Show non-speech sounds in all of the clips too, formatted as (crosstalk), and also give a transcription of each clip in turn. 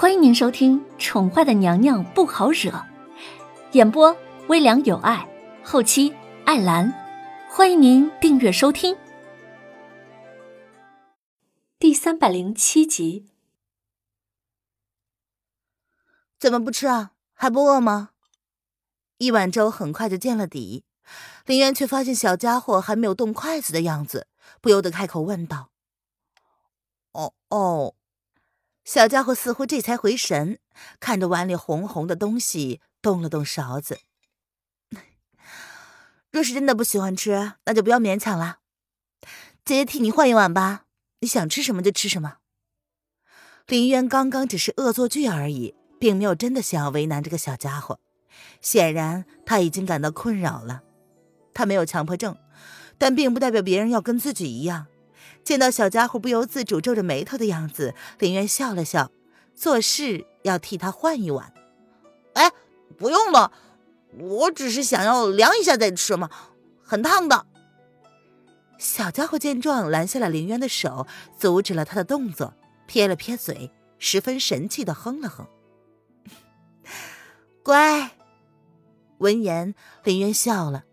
欢迎您收听《宠坏的娘娘不好惹》，演播微凉有爱，后期艾兰。欢迎您订阅收听。第三百零七集。怎么不吃啊？还不饿吗？一碗粥很快就见了底，林渊却发现小家伙还没有动筷子的样子，不由得开口问道：“哦哦。”小家伙似乎这才回神，看着碗里红红的东西，动了动勺子。若是真的不喜欢吃，那就不要勉强了。姐姐替你换一碗吧，你想吃什么就吃什么。林渊刚刚只是恶作剧而已，并没有真的想要为难这个小家伙。显然他已经感到困扰了。他没有强迫症，但并不代表别人要跟自己一样。见到小家伙不由自主皱着眉头的样子，林渊笑了笑，做事要替他换一碗。哎，不用了，我只是想要凉一下再吃嘛，很烫的。小家伙见状，拦下了林渊的手，阻止了他的动作，撇了撇嘴，十分神气的哼了哼。(laughs) 乖。闻言，林渊笑了，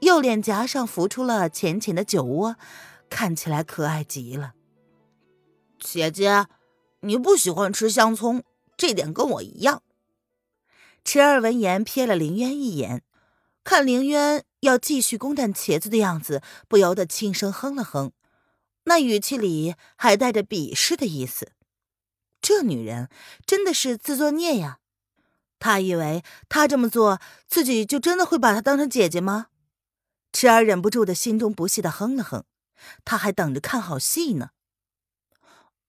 右脸颊上浮出了浅浅的酒窝。看起来可爱极了，姐姐，你不喜欢吃香葱，这点跟我一样。池儿闻言瞥了凌渊一眼，看凌渊要继续攻占茄子的样子，不由得轻声哼了哼，那语气里还带着鄙视的意思。这女人真的是自作孽呀！她以为她这么做，自己就真的会把她当成姐姐吗？池儿忍不住的心中不屑的哼了哼。他还等着看好戏呢。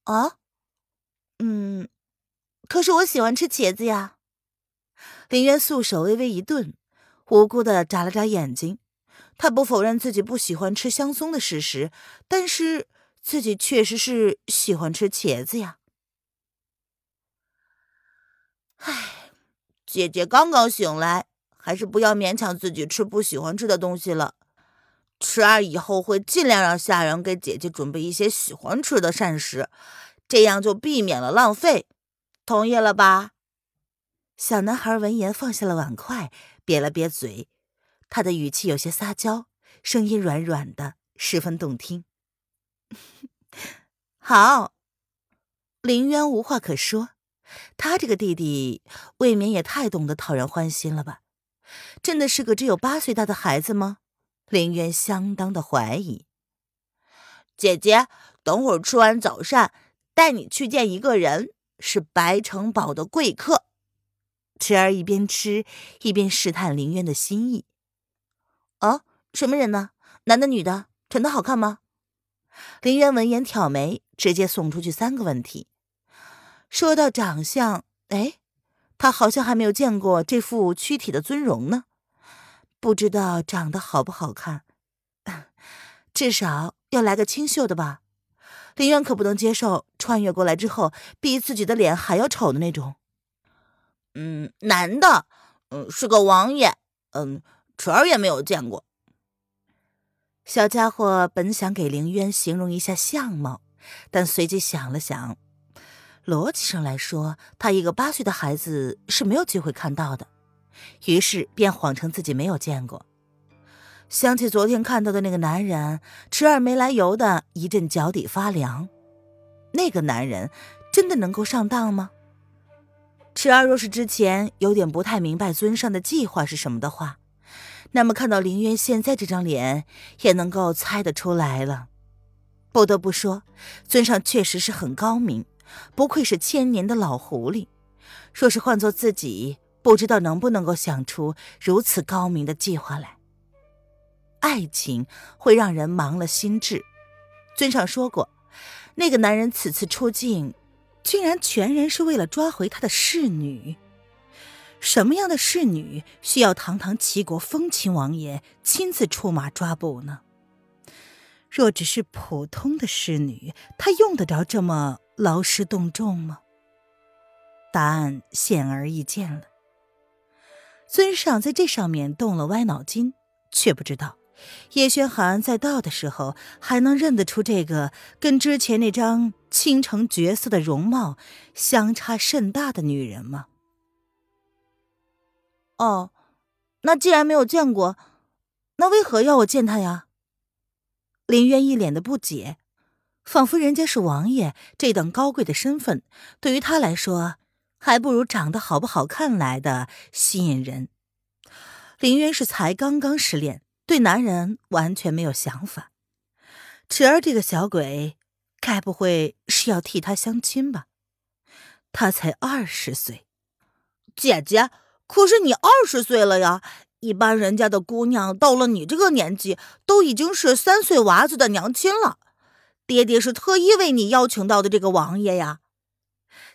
啊，嗯，可是我喜欢吃茄子呀。林渊素手微微一顿，无辜的眨了眨眼睛。他不否认自己不喜欢吃香松的事实，但是自己确实是喜欢吃茄子呀。唉，姐姐刚刚醒来，还是不要勉强自己吃不喜欢吃的东西了。池儿以后会尽量让下人给姐姐准备一些喜欢吃的膳食，这样就避免了浪费。同意了吧？小男孩闻言放下了碗筷，瘪了瘪嘴，他的语气有些撒娇，声音软软的，十分动听。(laughs) 好，林渊无话可说，他这个弟弟未免也太懂得讨人欢心了吧？真的是个只有八岁大的孩子吗？林渊相当的怀疑，姐姐，等会儿吃完早膳，带你去见一个人，是白城堡的贵客。池儿一边吃一边试探林渊的心意。哦，什么人呢？男的女的？长得好看吗？林渊闻言挑眉，直接送出去三个问题。说到长相，哎，他好像还没有见过这副躯体的尊容呢。不知道长得好不好看，(laughs) 至少要来个清秀的吧。林渊可不能接受穿越过来之后比自己的脸还要丑的那种。嗯，男的，嗯，是个王爷，嗯，池儿也没有见过。小家伙本想给凌渊形容一下相貌，但随即想了想，逻辑上来说，他一个八岁的孩子是没有机会看到的。于是便谎称自己没有见过。想起昨天看到的那个男人，池儿没来由的一阵脚底发凉。那个男人真的能够上当吗？池儿若是之前有点不太明白尊上的计划是什么的话，那么看到林渊现在这张脸，也能够猜得出来了。不得不说，尊上确实是很高明，不愧是千年的老狐狸。若是换做自己，不知道能不能够想出如此高明的计划来。爱情会让人盲了心智。尊上说过，那个男人此次出境，竟然全然是为了抓回他的侍女。什么样的侍女需要堂堂齐国风情王爷亲自出马抓捕呢？若只是普通的侍女，他用得着这么劳师动众吗？答案显而易见了。尊上在这上面动了歪脑筋，却不知道叶轩寒在到的时候还能认得出这个跟之前那张倾城绝色的容貌相差甚大的女人吗？哦，那既然没有见过，那为何要我见他呀？林渊一脸的不解，仿佛人家是王爷这等高贵的身份，对于他来说，还不如长得好不好看来的吸引人。林渊是才刚刚失恋，对男人完全没有想法。池儿这个小鬼，该不会是要替他相亲吧？他才二十岁，姐姐，可是你二十岁了呀！一般人家的姑娘到了你这个年纪，都已经是三岁娃子的娘亲了。爹爹是特意为你邀请到的这个王爷呀。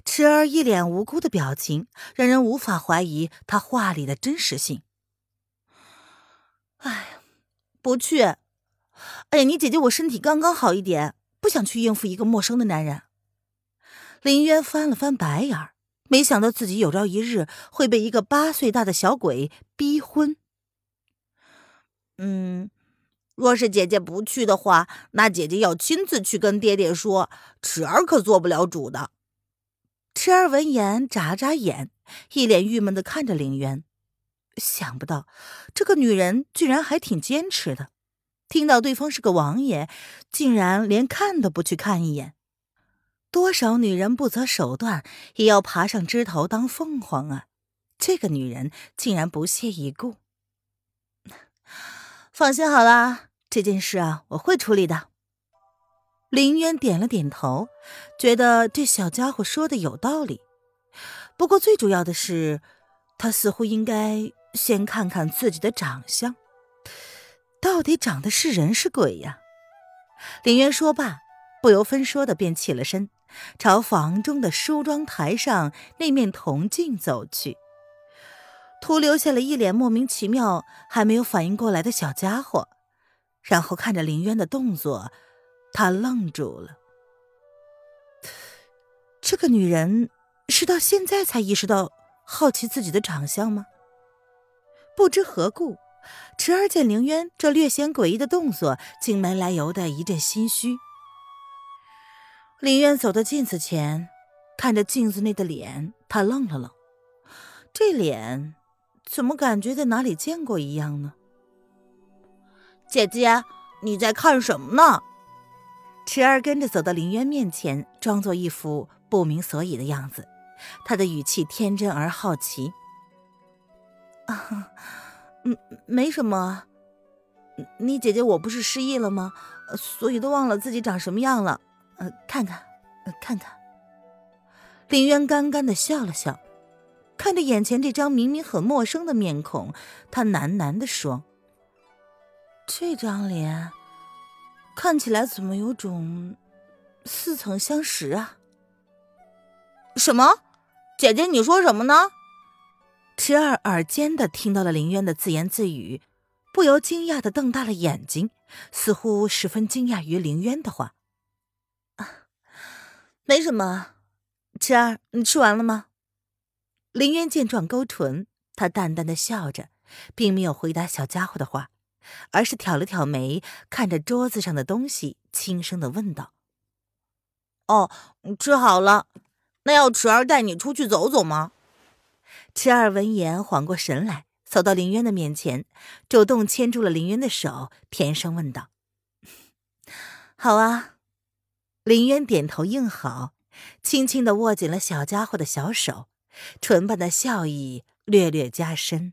池儿一脸无辜的表情，让人无法怀疑他话里的真实性。哎，不去。哎呀，你姐姐我身体刚刚好一点，不想去应付一个陌生的男人。林渊翻了翻白眼儿，没想到自己有朝一日会被一个八岁大的小鬼逼婚。嗯，若是姐姐不去的话，那姐姐要亲自去跟爹爹说，池儿可做不了主的。池儿闻言眨眨眼，一脸郁闷的看着凌渊。想不到，这个女人居然还挺坚持的。听到对方是个王爷，竟然连看都不去看一眼。多少女人不择手段也要爬上枝头当凤凰啊！这个女人竟然不屑一顾。(laughs) 放心好了，这件事啊，我会处理的。林渊点了点头，觉得这小家伙说的有道理。不过最主要的是，他似乎应该。先看看自己的长相，到底长得是人是鬼呀？林渊说罢，不由分说的便起了身，朝房中的梳妆台上那面铜镜走去，徒留下了一脸莫名其妙、还没有反应过来的小家伙。然后看着林渊的动作，他愣住了。这个女人是到现在才意识到好奇自己的长相吗？不知何故，池儿见凌渊这略显诡异的动作，竟没来由的一阵心虚。凌渊走到镜子前，看着镜子内的脸，他愣了愣，这脸怎么感觉在哪里见过一样呢？姐姐，你在看什么呢？池儿跟着走到林渊面前，装作一副不明所以的样子，他的语气天真而好奇。啊，嗯，没什么。你姐姐我不是失忆了吗？所以都忘了自己长什么样了。呃，看看，看看。林渊干干的笑了笑，看着眼前这张明明很陌生的面孔，他喃喃的说：“这张脸看起来怎么有种似曾相识啊？”什么？姐姐，你说什么呢？池儿耳尖的听到了林渊的自言自语，不由惊讶的瞪大了眼睛，似乎十分惊讶于林渊的话。啊，没什么。池儿，你吃完了吗？林渊见状勾唇，他淡淡的笑着，并没有回答小家伙的话，而是挑了挑眉，看着桌子上的东西，轻声的问道：“哦，吃好了，那要池儿带你出去走走吗？”池儿闻言缓过神来，走到林渊的面前，主动牵住了林渊的手，甜声问道：“ (laughs) 好啊。”林渊点头应好，轻轻的握紧了小家伙的小手，唇畔的笑意略略加深。